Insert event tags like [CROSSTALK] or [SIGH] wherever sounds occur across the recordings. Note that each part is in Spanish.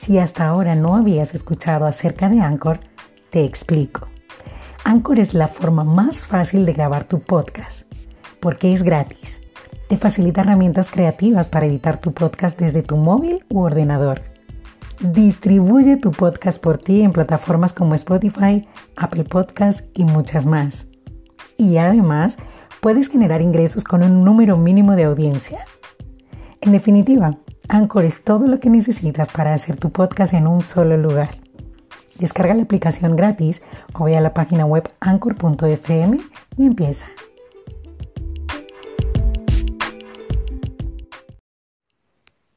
Si hasta ahora no habías escuchado acerca de Anchor, te explico. Anchor es la forma más fácil de grabar tu podcast, porque es gratis. Te facilita herramientas creativas para editar tu podcast desde tu móvil u ordenador. Distribuye tu podcast por ti en plataformas como Spotify, Apple Podcasts y muchas más. Y además, puedes generar ingresos con un número mínimo de audiencia. En definitiva, Anchor es todo lo que necesitas para hacer tu podcast en un solo lugar. Descarga la aplicación gratis o ve a la página web anchor.fm y empieza.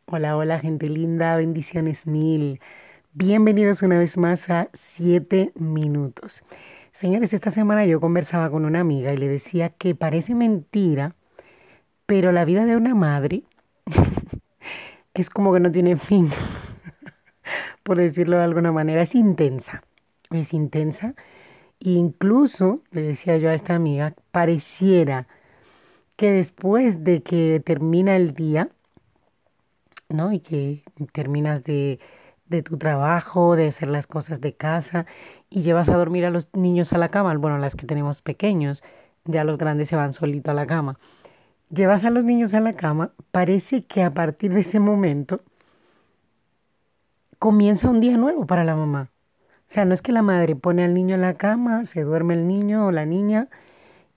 Hola, hola gente linda, bendiciones mil. Bienvenidos una vez más a 7 minutos. Señores, esta semana yo conversaba con una amiga y le decía que parece mentira, pero la vida de una madre es como que no tiene fin, [LAUGHS] por decirlo de alguna manera, es intensa, es intensa. E incluso, le decía yo a esta amiga, pareciera que después de que termina el día, ¿no? Y que terminas de, de tu trabajo, de hacer las cosas de casa y llevas a dormir a los niños a la cama, bueno, las que tenemos pequeños, ya los grandes se van solito a la cama llevas a los niños a la cama, parece que a partir de ese momento comienza un día nuevo para la mamá. O sea, no es que la madre pone al niño en la cama, se duerme el niño o la niña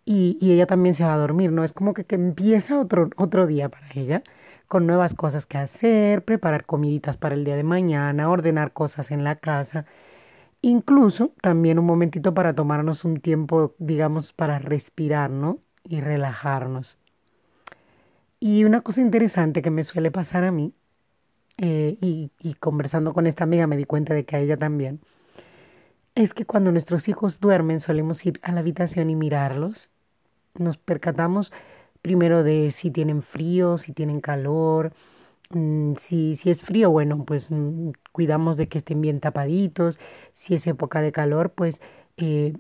y, ella también se va a dormir, ¿no? Es como que, que empieza otro, otro día para ella, con nuevas cosas que hacer, preparar comiditas para el día de mañana, ordenar cosas en la casa. Incluso también un momentito para tomarnos un tiempo, digamos, para respirar, ¿no? Y relajarnos. Y una cosa interesante que me suele pasar a mí, eh, y, y conversando con esta amiga me di cuenta de que a ella también, es que cuando nuestros hijos duermen solemos ir a la habitación y mirarlos. Nos percatamos primero de si tienen frío, si tienen calor, mm, si, si es frío, bueno, pues mm, cuidamos de que estén bien tapaditos, si es época de calor, pues eh,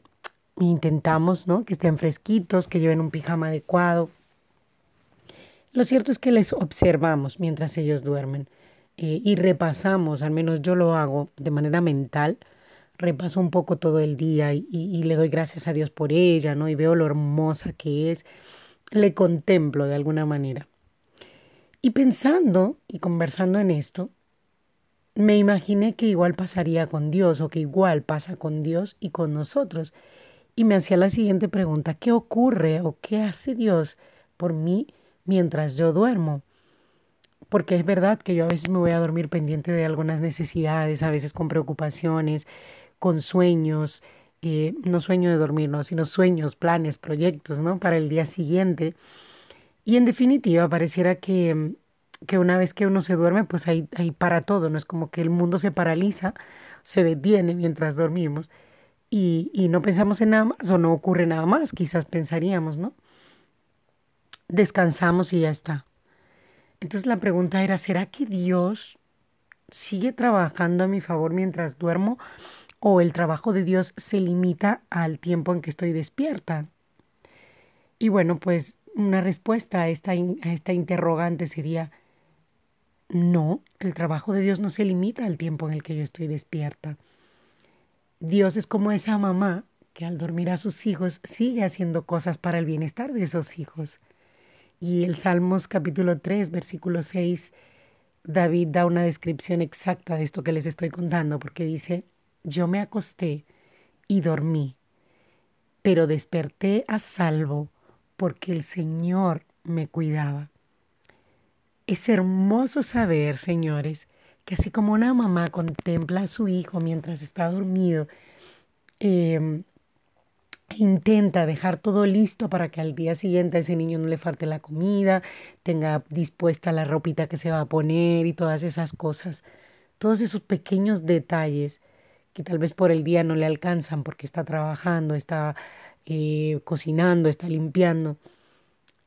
intentamos ¿no? que estén fresquitos, que lleven un pijama adecuado. Lo cierto es que les observamos mientras ellos duermen eh, y repasamos, al menos yo lo hago de manera mental, repaso un poco todo el día y, y, le doy gracias a Dios por ella, ¿no? Y veo lo hermosa que es, le contemplo de alguna manera. Y pensando y conversando en esto, me imaginé que igual pasaría con Dios o que igual pasa con Dios y con nosotros. Y me hacía la siguiente pregunta, ¿qué ocurre o qué hace Dios por mí mientras yo duermo. Porque es verdad que yo a veces me voy a dormir pendiente de algunas necesidades, a veces con preocupaciones, con sueños, eh, no sueño de dormir, no, sino sueños, planes, proyectos, ¿no? Para el día siguiente. Y en definitiva, pareciera que, que una vez que uno se duerme, pues ahí, ahí para todo, ¿no? Es como que el mundo se paraliza, se detiene mientras dormimos y, y no pensamos en nada más o no ocurre nada más, quizás pensaríamos, ¿no? Descansamos y ya está. Entonces la pregunta era, ¿será que Dios sigue trabajando a mi favor mientras duermo o el trabajo de Dios se limita al tiempo en que estoy despierta? Y bueno, pues una respuesta a esta, a esta interrogante sería, no, el trabajo de Dios no se limita al tiempo en el que yo estoy despierta. Dios es como esa mamá que al dormir a sus hijos sigue haciendo cosas para el bienestar de esos hijos. Y el Salmos capítulo 3, versículo 6, David da una descripción exacta de esto que les estoy contando, porque dice, yo me acosté y dormí, pero desperté a salvo porque el Señor me cuidaba. Es hermoso saber, señores, que así como una mamá contempla a su hijo mientras está dormido, eh, intenta dejar todo listo para que al día siguiente a ese niño no le falte la comida, tenga dispuesta la ropita que se va a poner y todas esas cosas. Todos esos pequeños detalles que tal vez por el día no le alcanzan porque está trabajando, está eh, cocinando, está limpiando.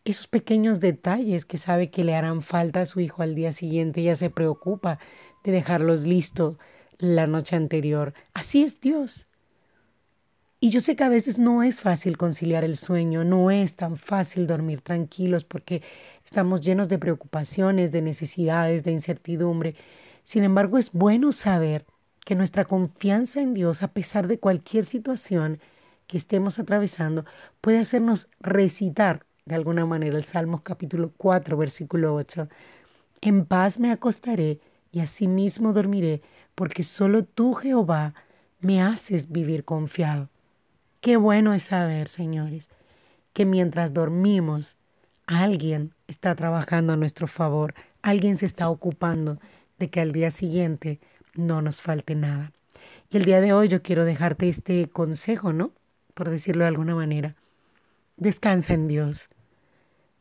Esos pequeños detalles que sabe que le harán falta a su hijo al día siguiente, ella se preocupa de dejarlos listos la noche anterior. Así es Dios. Y yo sé que a veces no es fácil conciliar el sueño, no es tan fácil dormir tranquilos porque estamos llenos de preocupaciones, de necesidades, de incertidumbre. Sin embargo, es bueno saber que nuestra confianza en Dios, a pesar de cualquier situación que estemos atravesando, puede hacernos recitar de alguna manera el Salmos capítulo 4, versículo 8. En paz me acostaré y asimismo dormiré, porque solo tú, Jehová, me haces vivir confiado. Qué bueno es saber, señores, que mientras dormimos, alguien está trabajando a nuestro favor, alguien se está ocupando de que al día siguiente no nos falte nada. Y el día de hoy yo quiero dejarte este consejo, ¿no? Por decirlo de alguna manera. Descansa en Dios.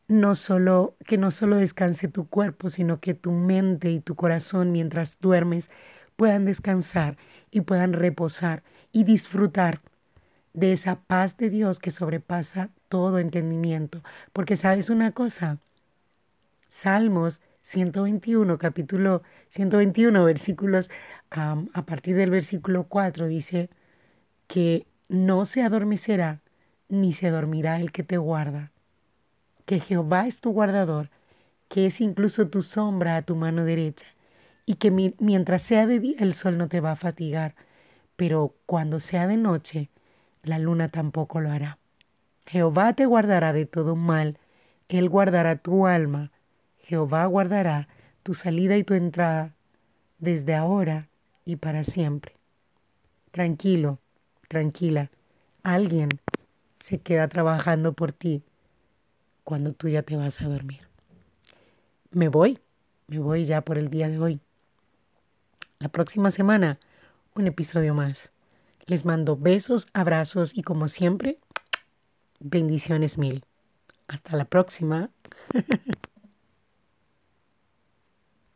No solo que no solo descanse tu cuerpo, sino que tu mente y tu corazón mientras duermes puedan descansar y puedan reposar y disfrutar de esa paz de Dios que sobrepasa todo entendimiento. Porque sabes una cosa, Salmos 121, capítulo 121, versículos a partir del versículo 4 dice que no se adormecerá ni se dormirá el que te guarda, que Jehová es tu guardador, que es incluso tu sombra a tu mano derecha, y que mientras sea de día el sol no te va a fatigar, pero cuando sea de noche la luna tampoco lo hará. Jehová te guardará de todo mal, Él guardará tu alma, Jehová guardará tu salida y tu entrada desde ahora y para siempre. Tranquilo, tranquila, alguien se queda trabajando por ti cuando tú ya te vas a dormir. Me voy, me voy ya por el día de hoy. La próxima semana, un episodio más. Les mando besos, abrazos y como siempre, bendiciones mil. Hasta la próxima. [LAUGHS]